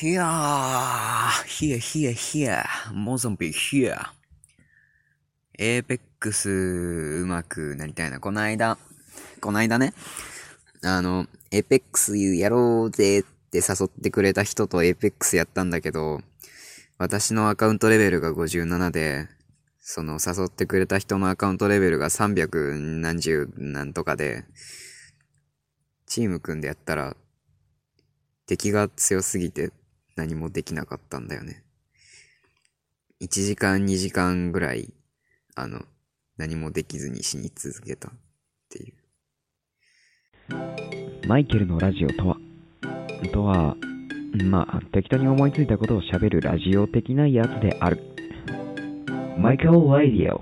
Here, here, here, here, モゾンビ here. エーペックスうまくなりたいな。この間、この間ね、あの、エーペックスやろうぜって誘ってくれた人とエーペックスやったんだけど、私のアカウントレベルが57で、その誘ってくれた人のアカウントレベルが300何十何とかで、チーム組んでやったら、敵が強すぎて何もできなかったんだよね。1時間2時間ぐらい、あの、何もできずに死に続けたっていう。マイケルのラジオとはとは、まあ、適当に思いついたことを喋るラジオ的なやつである。マイケル・ラディオ。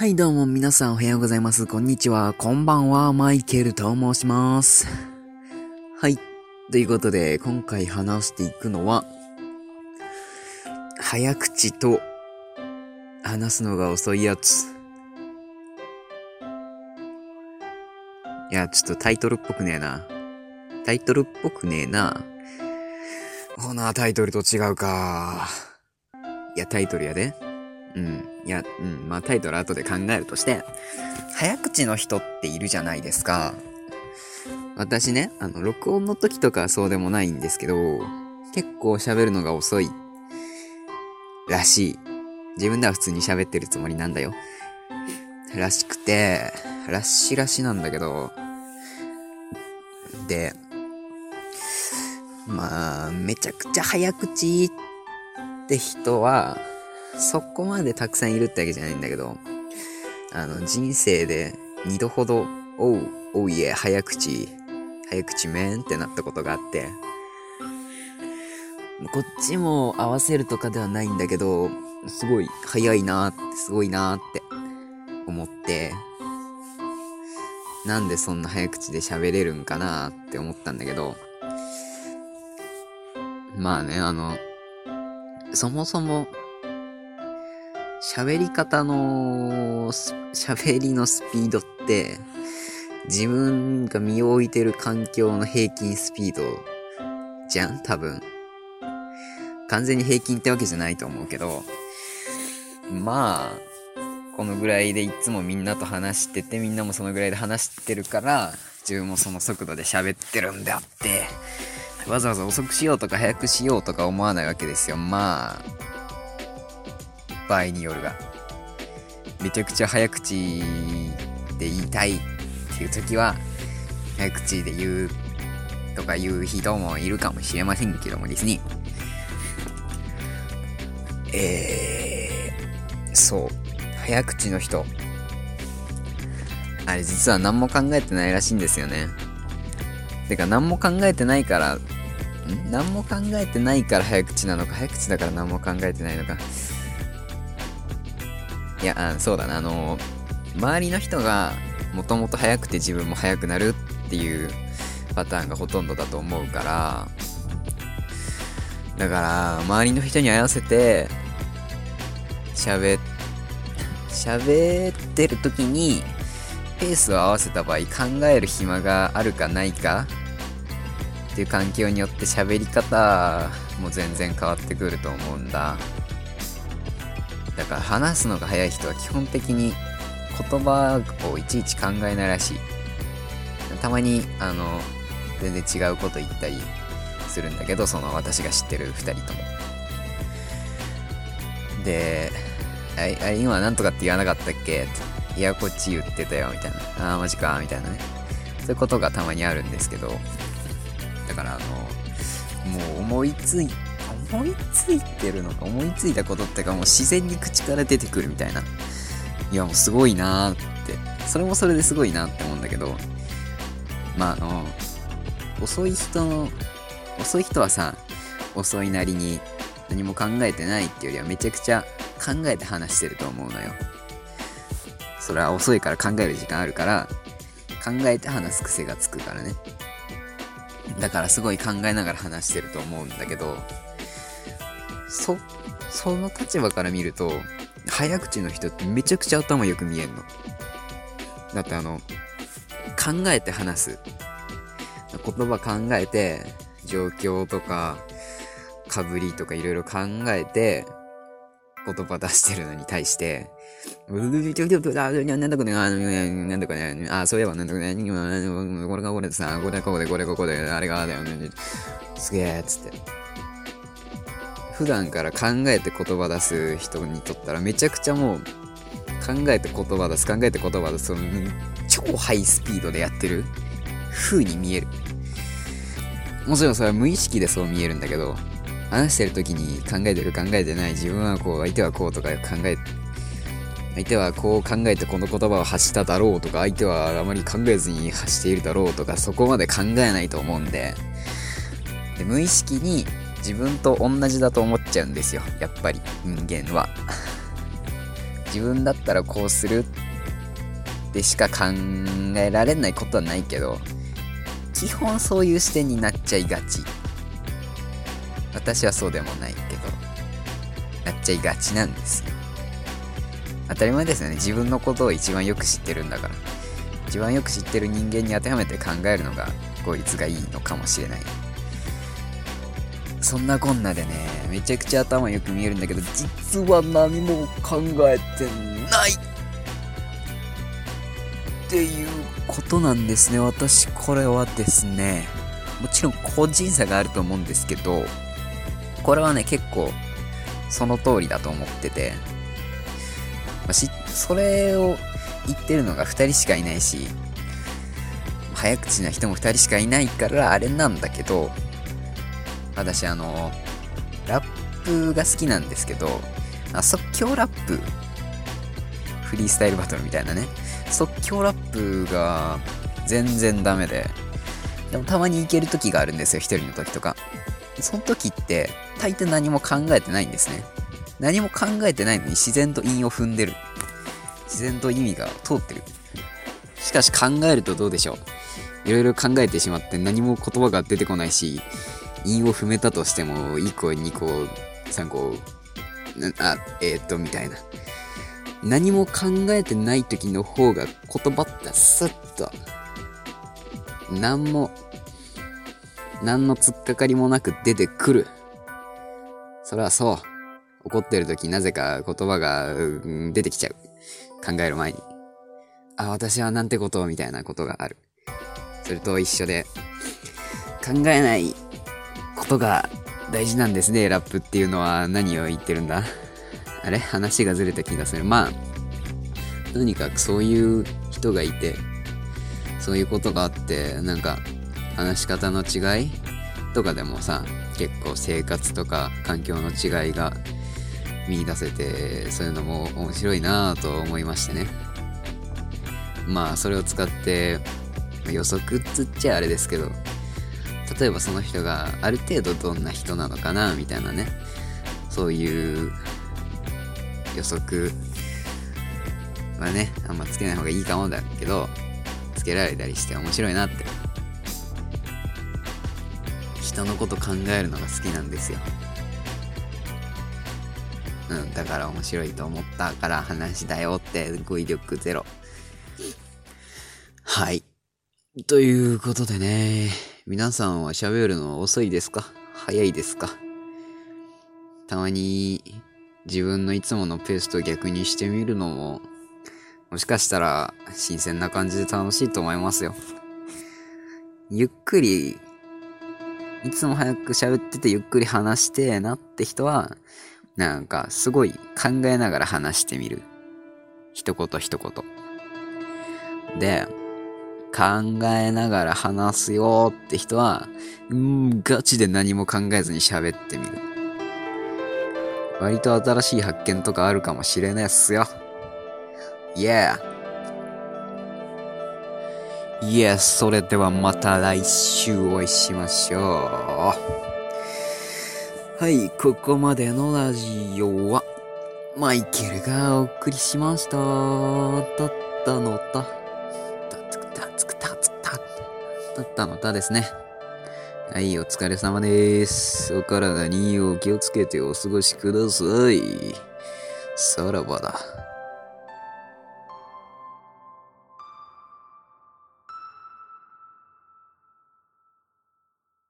はい、どうも皆さんおはようございます。こんにちは。こんばんは。マイケルと申します。はい。ということで、今回話していくのは、早口と話すのが遅いやつ。いや、ちょっとタイトルっぽくねえな。タイトルっぽくねえな。ほな、タイトルと違うか。いや、タイトルやで。うん。いや、うん。まあタイトル後で考えるとして、早口の人っているじゃないですか。私ね、あの、録音の時とかはそうでもないんですけど、結構喋るのが遅い。らしい。自分では普通に喋ってるつもりなんだよ。らしくて、らしらしなんだけど、で、まあ、めちゃくちゃ早口って人は、そこまでたくさんいるってわけじゃないんだけど、あの、人生で二度ほど、おう、おういえ、早口、早口めんってなったことがあって、こっちも合わせるとかではないんだけど、すごい早いなーって、すごいなーって思って、なんでそんな早口で喋れるんかなって思ったんだけど、まあね、あの、そもそも、喋り方の、喋りのスピードって、自分が身を置いてる環境の平均スピードじゃん多分。完全に平均ってわけじゃないと思うけど、まあ、このぐらいでいつもみんなと話してて、みんなもそのぐらいで話してるから、自分もその速度で喋ってるんであって、わざわざ遅くしようとか早くしようとか思わないわけですよ。まあ、場合によるが。めちゃくちゃ早口で言いたいっていう時は、早口で言うとか言う人もいるかもしれませんけどもですね。えー、そう。早口の人。あれ実は何も考えてないらしいんですよね。てか何も考えてないから、ん？何も考えてないから早口なのか、早口だから何も考えてないのか。いや、あそうだな、あの、周りの人がもともと早くて自分も早くなるっていうパターンがほとんどだと思うから、だから、周りの人に合わせて、喋っ、喋ってる時に、ペースを合わせた場合、考える暇があるかないかっていう環境によって喋り方も全然変わってくると思うんだ。だから話すのが早い人は基本的に言葉をいちいち考えないらしい。たまに、あの、全然違うこと言ったりするんだけど、その私が知ってる2人とも。で、あ、あ今なんとかって言わなかったっけ？いや、こっち言ってたよ、みたいな。あー、マジか、みたいなね。そういうことがたまにあるんですけど、だから、あの、もう思いつい、思いついてるのか、思いついたことってか、もう自然に口から出てくるみたいな。いや、もうすごいなーって。それもそれですごいなって思うんだけど、まあ、あの、遅い人の、遅い人はさ、遅いなりに何も考えてないっていうよりはめちゃくちゃ考えて話してると思うのよ。それは遅いから考える時間あるから、考えて話す癖がつくからね。だからすごい考えながら話してると思うんだけど、そ、その立場から見ると、早口の人ってめちゃくちゃ頭よく見えんの。だってあの、考えて話す。言葉考えて、状況とか、かぶりとかいろいろ考えて、言葉出してるのに対して、なんだかね、なんだかね、あ、そういえばなんだかね、これがこれでさ、これがここで、これがここで、あれがだよね、すげえ、つって。普段から考えて言葉出す人にとったらめちゃくちゃもう考えて言葉出す。考えて言葉出すその超ハイスピードでやってる。風に見える。もちろんそれは無意識でそう見えるんだけど話してる時に考えてる考えてない自分はこう相手はこうとか考え相手はこう考えてこの言葉を発しただろうとか相手はあまり考えずに発しているだろうとかそこまで考えないと思うんで。で無意識に自分と同じだと思っちゃうんですよ。やっぱり人間は。自分だったらこうするってしか考えられないことはないけど基本そういう視点になっちゃいがち。私はそうでもないけどなっちゃいがちなんですよ。当たり前ですよね。自分のことを一番よく知ってるんだから。一番よく知ってる人間に当てはめて考えるのが効率がいいのかもしれない。そんなこんなでね、めちゃくちゃ頭よく見えるんだけど、実は何も考えてない。っていうことなんですね。私、これはですね、もちろん個人差があると思うんですけど、これはね、結構、その通りだと思ってて、ま、し、それを言ってるのが2人しかいないし、早口な人も2人しかいないからあれなんだけど、私あの、ラップが好きなんですけど、即興ラップ、フリースタイルバトルみたいなね、即興ラップが全然ダメで、でもたまにいける時があるんですよ、一人の時とか。その時って、大抵何も考えてないんですね。何も考えてないのに自然と韻を踏んでる。自然と意味が通ってる。しかし考えるとどうでしょう。いろいろ考えてしまって何も言葉が出てこないし、韻を踏めたとしても、1個、2個、3個、あ、えー、っと、みたいな。何も考えてない時の方が言葉ってスッと、何も、何の突っかかりもなく出てくる。それはそう。怒ってる時なぜか言葉が、うん出てきちゃう。考える前に。あ、私はなんてことみたいなことがある。それと一緒で、考えないことが大事なんですね、ラップっていうのは何を言ってるんだ？あれ？話がずれた気がする。まあ、とにかくそういう人がいて、そういうことがあって、なんか、話し方の違いとかでもさ、結構生活とか環境の違いが見出せて、そういうのも面白いなぁと思いましてね。まあ、それを使って、予測っつっちゃあれですけど、例えばその人がある程度どんな人なのかなみたいなね。そういう予測はねあんまつけない方がいいかもだけどつけられたりして面白いなって。人のこと考えるのが好きなんですよ。うんだから面白いと思ったから話だよって語彙力ゼロ。はい。ということでね。皆さんは喋るの遅いですか？早いですか？たまに自分のいつものペースと逆にしてみるのももしかしたら新鮮な感じで楽しいと思いますよ。ゆっくり、いつも早く喋っててゆっくり話してなって人は、なんかすごい考えながら話してみる。一言一言。で、考えながら話すよって人は、うん、ガチで何も考えずに喋ってみる。割と新しい発見とかあるかもしれないっすよ。Yeah! Yes, それではまた来週お会いしましょう。はい、ここまでのラジオは、マイケルがお送りしました。だったのだ。だったのだですね。はい、お疲れ様です。お体にお気をつけてお過ごしください。さらばだ。